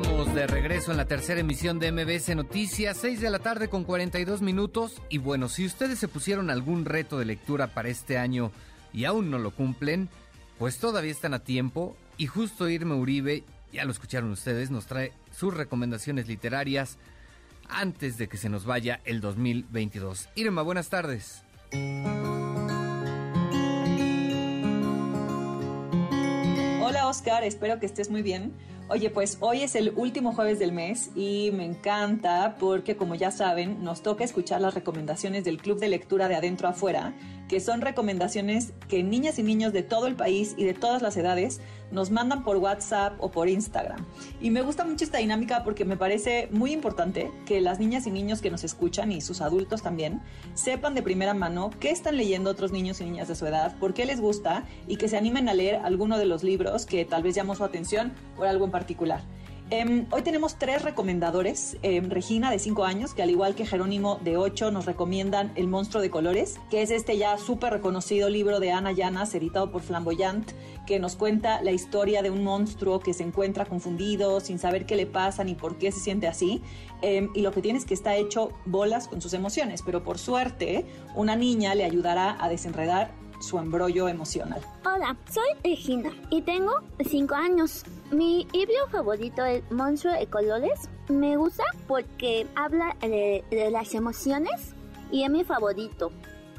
Estamos de regreso en la tercera emisión de MBS Noticias, 6 de la tarde con 42 minutos. Y bueno, si ustedes se pusieron algún reto de lectura para este año y aún no lo cumplen, pues todavía están a tiempo y justo Irme Uribe, ya lo escucharon ustedes, nos trae sus recomendaciones literarias antes de que se nos vaya el 2022. Irma, buenas tardes. Hola Oscar, espero que estés muy bien. Oye, pues hoy es el último jueves del mes y me encanta porque como ya saben, nos toca escuchar las recomendaciones del Club de Lectura de Adentro Afuera, que son recomendaciones que niñas y niños de todo el país y de todas las edades nos mandan por WhatsApp o por Instagram. Y me gusta mucho esta dinámica porque me parece muy importante que las niñas y niños que nos escuchan y sus adultos también sepan de primera mano qué están leyendo otros niños y niñas de su edad, por qué les gusta y que se animen a leer alguno de los libros que tal vez llamó su atención por algo en particular. Em, hoy tenemos tres recomendadores. Em, Regina, de 5 años, que al igual que Jerónimo, de 8, nos recomiendan El monstruo de colores, que es este ya súper reconocido libro de Ana Llanas, editado por Flamboyant, que nos cuenta la historia de un monstruo que se encuentra confundido, sin saber qué le pasa ni por qué se siente así. Em, y lo que tiene es que está hecho bolas con sus emociones, pero por suerte, una niña le ayudará a desenredar su embrollo emocional. Hola, soy Regina y tengo 5 años. Mi libro favorito es Monstruo de Colores. Me gusta porque habla de, de las emociones y es mi favorito.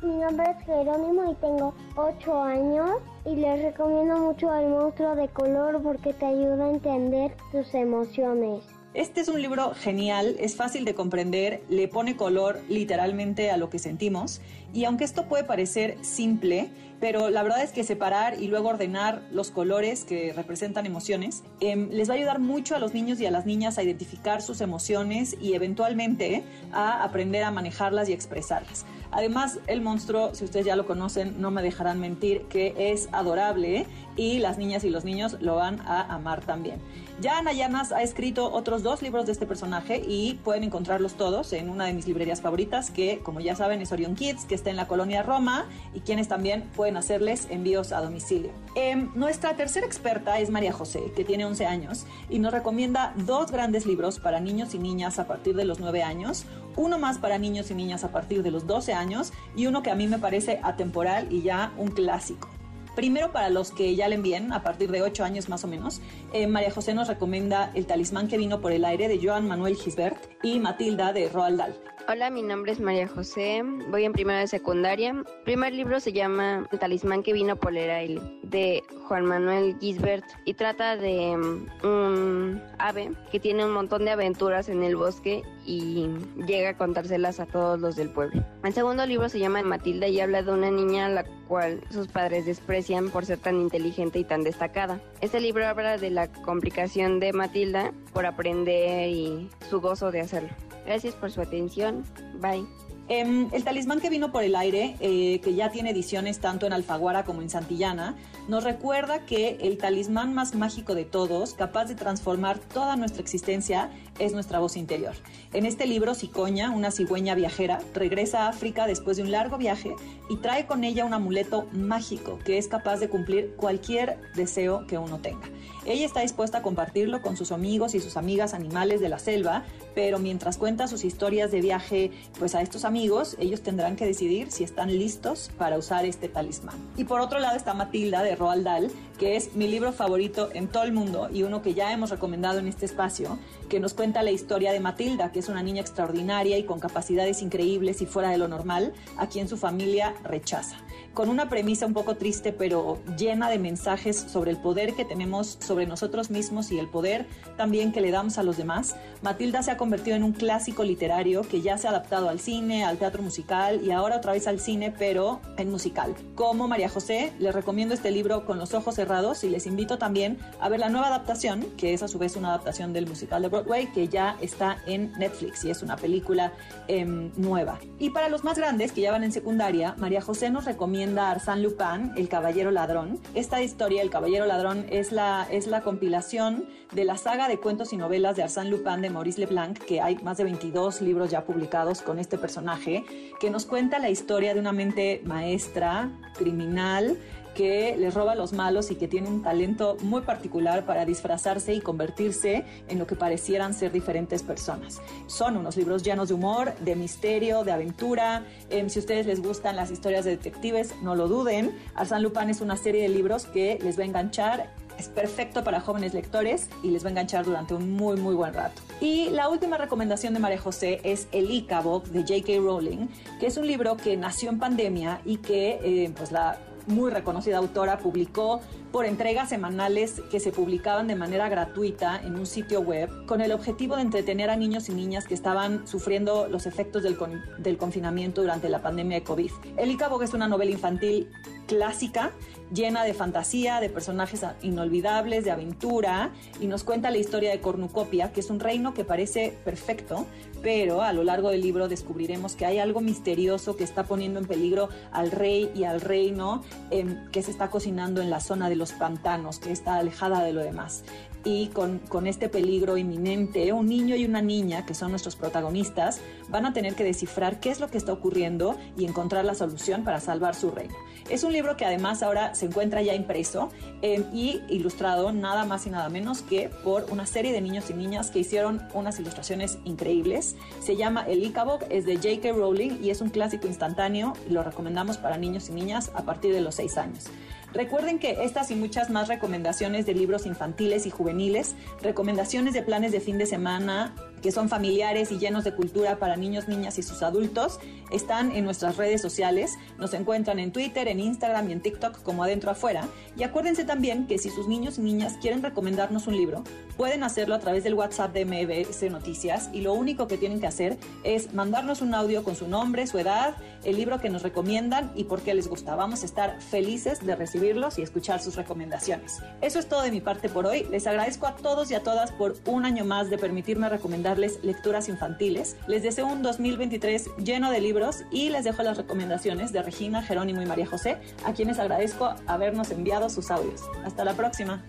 Mi nombre es Jerónimo y tengo 8 años y les recomiendo mucho el monstruo de color porque te ayuda a entender tus emociones. Este es un libro genial, es fácil de comprender, le pone color literalmente a lo que sentimos y aunque esto puede parecer simple, pero la verdad es que separar y luego ordenar los colores que representan emociones em, les va a ayudar mucho a los niños y a las niñas a identificar sus emociones y eventualmente a aprender a manejarlas y expresarlas. Además, el monstruo, si ustedes ya lo conocen, no me dejarán mentir que es adorable y las niñas y los niños lo van a amar también. Ya Ana Llanas ha escrito otros dos libros de este personaje y pueden encontrarlos todos en una de mis librerías favoritas, que como ya saben es Orion Kids, que está en la colonia Roma y quienes también pueden hacerles envíos a domicilio. Em, nuestra tercera experta es María José, que tiene 11 años y nos recomienda dos grandes libros para niños y niñas a partir de los 9 años, uno más para niños y niñas a partir de los 12 años y uno que a mí me parece atemporal y ya un clásico. Primero, para los que ya le envíen, a partir de 8 años más o menos, eh, María José nos recomienda El talismán que vino por el aire de Joan Manuel Gisbert y Matilda de Roald Dahl. Hola, mi nombre es María José, voy en primera de secundaria. El primer libro se llama El talismán que vino por el aire de Juan Manuel Gisbert y trata de mm, un ave que tiene un montón de aventuras en el bosque y llega a contárselas a todos los del pueblo. El segundo libro se llama Matilda y habla de una niña a la cual sus padres desprecian por ser tan inteligente y tan destacada. Este libro habla de la complicación de Matilda por aprender y su gozo de hacerlo. Gracias por su atención. Bye. Em, el talismán que vino por el aire, eh, que ya tiene ediciones tanto en Alfaguara como en Santillana, nos recuerda que el talismán más mágico de todos, capaz de transformar toda nuestra existencia, es nuestra voz interior. En este libro, Cicoña, una cigüeña viajera, regresa a África después de un largo viaje y trae con ella un amuleto mágico que es capaz de cumplir cualquier deseo que uno tenga. Ella está dispuesta a compartirlo con sus amigos y sus amigas animales de la selva, pero mientras cuenta sus historias de viaje pues a estos amigos, ellos tendrán que decidir si están listos para usar este talismán. Y por otro lado está Matilda de Roald Dahl, que es mi libro favorito en todo el mundo y uno que ya hemos recomendado en este espacio, que nos cuenta la historia de Matilda, que es una niña extraordinaria y con capacidades increíbles y fuera de lo normal, a quien su familia rechaza. Con una premisa un poco triste, pero llena de mensajes sobre el poder que tenemos sobre nosotros mismos y el poder también que le damos a los demás. Matilda se ha convertido en un clásico literario que ya se ha adaptado al cine, al teatro musical y ahora otra vez al cine, pero en musical. Como María José, les recomiendo este libro con los ojos cerrados y les invito también a ver la nueva adaptación, que es a su vez una adaptación del musical de Broadway, que ya está en Netflix y es una película em, nueva. Y para los más grandes, que ya van en secundaria, María José nos recomienda Arsène Lupin, El Caballero Ladrón. Esta historia, El Caballero Ladrón, es la, es la compilación de la saga de cuentos y novelas de Arsène Lupin de Maurice Leblanc, que hay más de 22 libros ya publicados con este personaje, que nos cuenta la historia de una mente maestra, criminal, que les roba a los malos y que tiene un talento muy particular para disfrazarse y convertirse en lo que parecieran ser diferentes personas. Son unos libros llenos de humor, de misterio, de aventura. Em, si ustedes les gustan las historias de detectives, no lo duden. Arsène Lupin es una serie de libros que les va a enganchar es perfecto para jóvenes lectores y les va a enganchar durante un muy, muy buen rato. Y la última recomendación de María José es El Icabod de J.K. Rowling, que es un libro que nació en pandemia y que eh, pues la muy reconocida autora, publicó por entregas semanales que se publicaban de manera gratuita en un sitio web con el objetivo de entretener a niños y niñas que estaban sufriendo los efectos del, del confinamiento durante la pandemia de COVID. El Icabog es una novela infantil clásica llena de fantasía, de personajes inolvidables, de aventura, y nos cuenta la historia de Cornucopia, que es un reino que parece perfecto, pero a lo largo del libro descubriremos que hay algo misterioso que está poniendo en peligro al rey y al reino, em, que se está cocinando en la zona de los pantanos, que está alejada de lo demás y con, con, este peligro inminente, un niño y una niña, que son nuestros protagonistas, van a tener que descifrar qué es lo que está ocurriendo y encontrar la solución para salvar su reino. Es un libro que además ahora se encuentra ya impreso eh, y ilustrado nada más y nada menos que por una serie de niños y niñas que hicieron unas ilustraciones increíbles. Se llama El Icabog, es de J.K. Rowling y es un clásico instantáneo. Lo recomendamos para niños y niñas a partir de los 6 años. Recuerden que estas y muchas más recomendaciones de libros infantiles y juveniles, recomendaciones de planes de fin de semana que son familiares y llenos de cultura para niños, niñas y sus adultos, están en nuestras redes sociales. Nos encuentran en Twitter, en Instagram y en TikTok como adentro afuera. Y acuérdense también que si sus niños y niñas quieren recomendarnos un libro, pueden hacerlo a través del WhatsApp de MBS Noticias y lo único que tienen que hacer es mandarnos un audio con su nombre, su edad, el libro que nos recomiendan y por qué les gusta. Vamos a estar felices de recibir y escuchar sus recomendaciones. Eso es todo de mi parte por hoy. Les agradezco a todos y a todas por un año más de permitirme recomendarles lecturas infantiles. Les deseo un 2023 lleno de libros y les dejo las recomendaciones de Regina, Jerónimo y María José, a quienes agradezco habernos enviado sus audios. Hasta la próxima.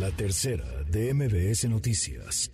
La tercera de MBS Noticias.